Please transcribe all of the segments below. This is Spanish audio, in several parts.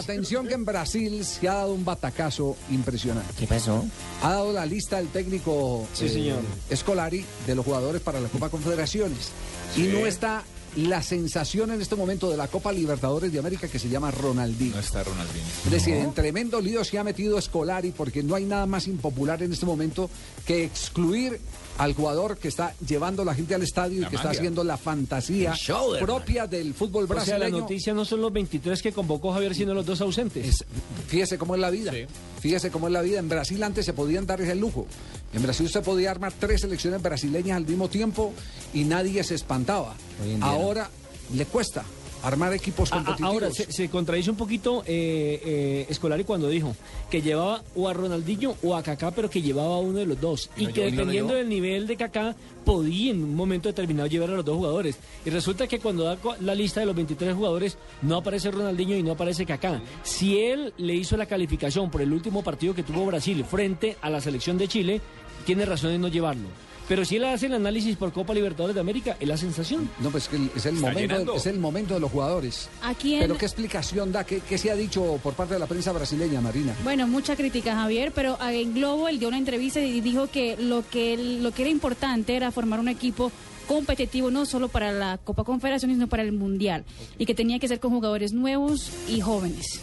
Atención que en Brasil se ha dado un batacazo impresionante. ¿Qué pasó? Ha dado la lista el técnico Sí, señor. Escolari de los jugadores para la Copa Confederaciones. Y no está la sensación en este momento de la Copa Libertadores de América que se llama Ronaldinho. No está Ronaldinho. Es decir, en tremendo lío se ha metido Scolari porque no hay nada más impopular en este momento que excluir al jugador que está llevando la gente al estadio y que está haciendo la fantasía show propia del fútbol O sea, la brasileño. noticia no son los 23 que convocó Javier, sino los dos ausentes. Es- fíjese cómo es la vida. Sí. Fíjese cómo es la vida. En Brasil antes se podían dar ese lujo. En Brasil usted podía armar tres selecciones brasileñas al mismo tiempo y nadie se espantaba. Ahora le cuesta armar equipos A- a- competitivos. Ahora, se, se contradice un poquito eh, eh, Scolari cuando dijo que llevaba o a Ronaldinho o a Kaká, pero que llevaba a uno de los dos. Y que dependiendo del nivel de Kaká, podía en un momento determinado llevar a los dos jugadores. Y resulta que cuando da la lista de los 23 jugadores, no aparece Ronaldinho y no aparece Kaká. Si él le hizo la calificación por el último partido que tuvo Brasil frente a la selección de Chile, tiene razón en no llevarlo. Pero si él hace el análisis por Copa Libertadores de América, es la sensación. No, pues que el- es el, Está momento, llenando. es el momento de los jugadores. Aquí en- Pero ¿qué explicación da? ¿Qué, qué se ha dicho por parte de la prensa brasileña, Marina? Bueno, mucha crítica, Javier, pero en Globo él dio una entrevista y dijo que lo que él- lo que era importante era formar un equipo competitivo no solo para la Copa Confederaciones, sino para el Mundial y que tenía que ser con jugadores nuevos y jóvenes.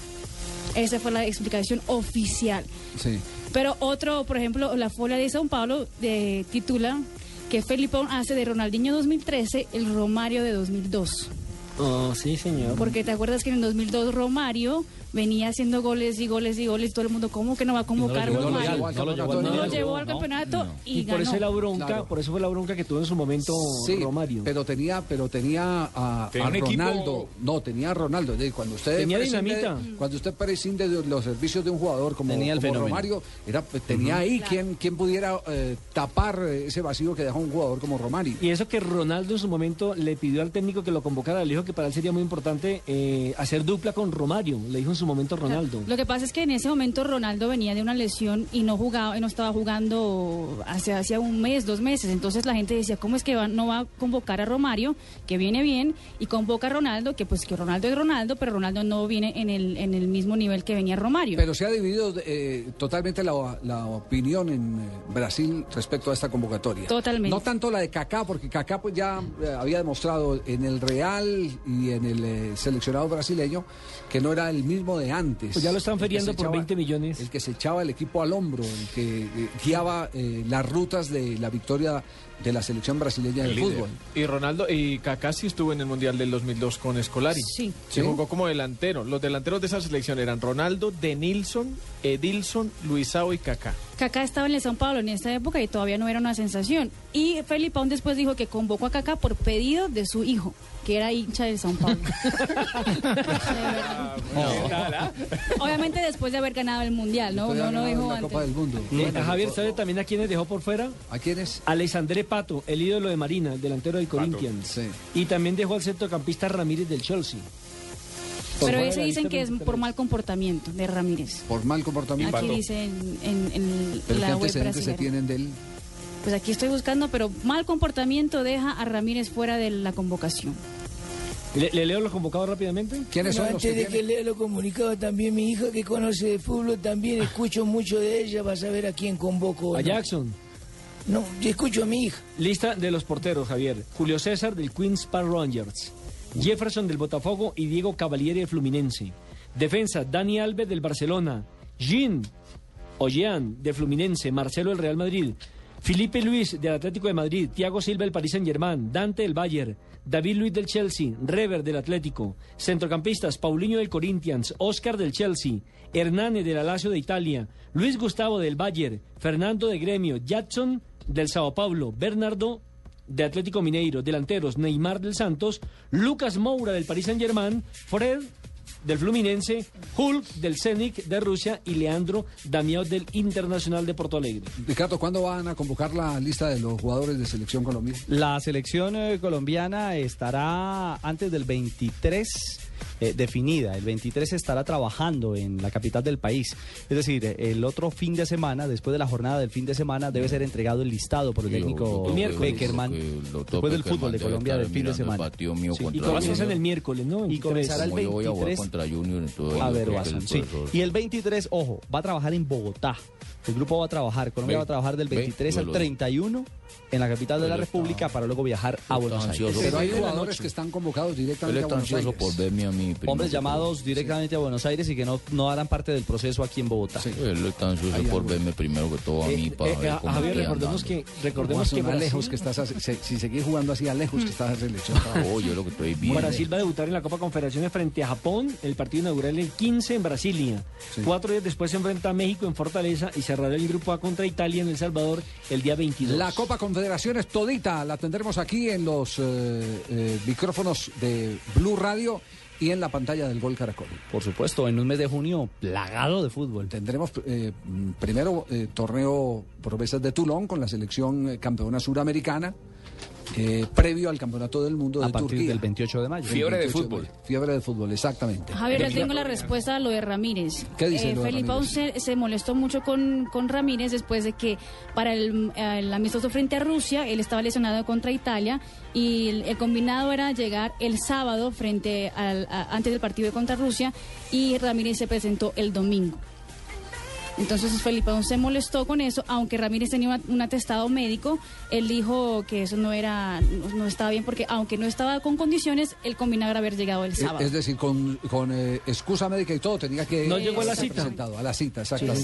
Esa fue la explicación oficial. Sí. Pero otro, por ejemplo, la folia de São Paulo de, titula que Felipón hace de Ronaldinho 2013 el Romario de 2002. Oh, sí, señor. Porque te acuerdas que en el 2002 Romario venía haciendo goles y goles y goles. Todo el mundo, ¿cómo que no va a convocar no lo llevó al No lo Mundial. llevó al campeonato y, Y por ganó. eso la bronca, Claro. por eso fue la bronca que tuvo en su momento Sí, Romario. pero tenía, pero tenía a, Tenía a un equipo- Ronaldo. No, tenía a Ronaldo. Es decir, Cuando usted Tenía prescinde- dinamita. Cuando usted prescinde de los servicios de un jugador como, Tenía el como fenómeno. Romario, era, pues, tenía ahí quien, quien pudiera eh, tapar ese vacío que deja un jugador como Romario. Y eso que Ronaldo en su momento le pidió al técnico que lo convocara, le dijo que para él sería muy importante eh, hacer dupla con Romario, le dijo en su momento Ronaldo. Lo que pasa es que en ese momento Ronaldo venía de una lesión y no jugaba, y no estaba jugando hace hacía un mes, dos meses. Entonces la gente decía, ¿cómo es que va- no va a convocar a Romario, que viene bien, y convoca a Ronaldo, que pues que Ronaldo es Ronaldo, pero Ronaldo no viene en el, en el mismo nivel que venía Romario. Pero se ha dividido eh, totalmente la, la opinión en eh, Brasil respecto a esta convocatoria. Totalmente. No tanto la de Kaká, porque Kaká pues ya eh, había demostrado en el Real y en el eh, seleccionado brasileño que no era el mismo de antes. Pues ya lo están feriando se por 20 millones. El que se echaba el equipo al hombro, el que eh, guiaba eh, las rutas de la victoria de la selección brasileña de fútbol. Y Ronaldo y Kaká sí estuvo en el Mundial del 2002 con Scolari. Sí. Se ¿Sí? jugó como delantero. Los delanteros de esa selección eran Ronaldo, Denilson, Edilson, Luisao y Kaká. Kaká estaba en el São Paulo en esta época y todavía no era una sensación. Y Felipón después dijo que convocó a Kaká por pedido de su hijo, que era hincha del São Paulo. Obviamente después de haber ganado el Mundial, ¿no? No lo la antes. Copa del Mundo. Y Bueno, a Javier, ¿a- ¿sabe también a quiénes dejó por fuera? ¿A quiénes? Alexandre Pato, el ídolo de Marina, el delantero del Corinthians. sí. Y también dejó al centrocampista Ramírez del Chelsea. Pero ese dicen que es 23. por mal comportamiento de Ramírez. Por mal comportamiento. Aquí dice en, en- en Pero ¿qué la web antecedentes se tienen de él? Pues aquí estoy buscando, pero mal comportamiento deja a Ramírez fuera de la convocación. ¿Le, le leo los convocados rápidamente? ¿Quiénes Bueno, son los que antes de que lea lo comunicado, también mi hija que conoce de fútbol, también escucho mucho de ella, va a saber a quién convoco. A no. Jackson. No, yo escucho a mi hija. Lista de los porteros, Javier. Julio César del Queens Park Rangers. Jefferson del Botafogo y Diego Cavalieri del Fluminense. Defensa, Dani Alves del Barcelona. Jean Ojean del Fluminense. Marcelo del Real Madrid. Felipe Luis del Atlético de Madrid. Thiago Silva del Paris Saint Germain. Dante del Bayern. David Luis del Chelsea. Rever del Atlético. Centrocampistas, Paulinho del Corinthians. Oscar del Chelsea. Hernane del Alacio de Italia. Luis Gustavo del Bayern. Fernando de Gremio. Jackson del Sao Paulo. Bernardo de Atlético Mineiro, delanteros Neymar del Santos, Lucas Moura del Paris Saint Germain, Fred del Fluminense, Hulk del Zenit de Rusia y Leandro Damiao del Internacional de Porto Alegre. Ricardo, ¿cuándo van a convocar la lista de los jugadores de selección Colombia? La selección eh, colombiana estará antes del 23 eh, definida. El 23 estará trabajando en la capital del país. Es decir, el otro fin de semana, después de la jornada del fin de semana, debe ser entregado el listado por el técnico Beckerman. Después del fútbol de Colombia del fin de semana. Sí, y comienzan el miércoles, ¿no? Y comenzará el 23. A ver, sí. Y el 23, ojo, va a trabajar en Bogotá. El grupo va a trabajar, Colombia va a trabajar del 23 al 31 en la capital de la República para luego viajar a Buenos Aires. Pero hay jugadores que están convocados directamente a Buenos Aires. por verme a mí. Hombres llamados directamente a Buenos Aires y que no, no harán parte del proceso aquí en Bogotá. Sí. Él está ansioso por verme primero que todo a mí. para ver cómo Javier, recordemos que, recordemos que lejos que estás, si seguís jugando así a lejos que estás selección. Oh, yo lo que estoy viendo. Brasil va a debutar en la Copa Confederaciones frente a Japón, el partido inaugural el 15 en Brasilia. Cuatro días después se enfrenta a México en Fortaleza y cerrará el grupo A contra Italia en El Salvador el día 22. La Copa Confederaciones todita la tendremos aquí en los eh, eh, micrófonos de Blue Radio y en la pantalla del Gol Caracol. Por supuesto, en un mes de junio plagado de fútbol. Tendremos eh, primero eh, torneo promesas de Toulon con la selección campeona suramericana, eh, previo al campeonato del mundo de A partir Turquía. del 28 de mayo. Fiebre de 28 fútbol. mayo. Fiebre de fútbol, exactamente. Javier, le tengo la respuesta a lo de Ramírez. ¿Qué dice lo de Felipe Ramírez? se, se molestó mucho con, con Ramírez después de que para el, el amistoso frente a Rusia, él estaba lesionado contra Italia y el, el combinado era llegar el sábado frente al, a- antes del partido contra Rusia y Ramírez se presentó el domingo. Entonces Felipe Aún se molestó con eso, aunque Ramírez tenía un atestado médico, él dijo que eso no era, no, no estaba bien porque aunque no estaba con condiciones, el combinado era haber llegado el Eh, sábado. Es decir, con, con eh, excusa médica y todo, tenía que No llegó a la estar cita. presentado, a la cita, exactamente.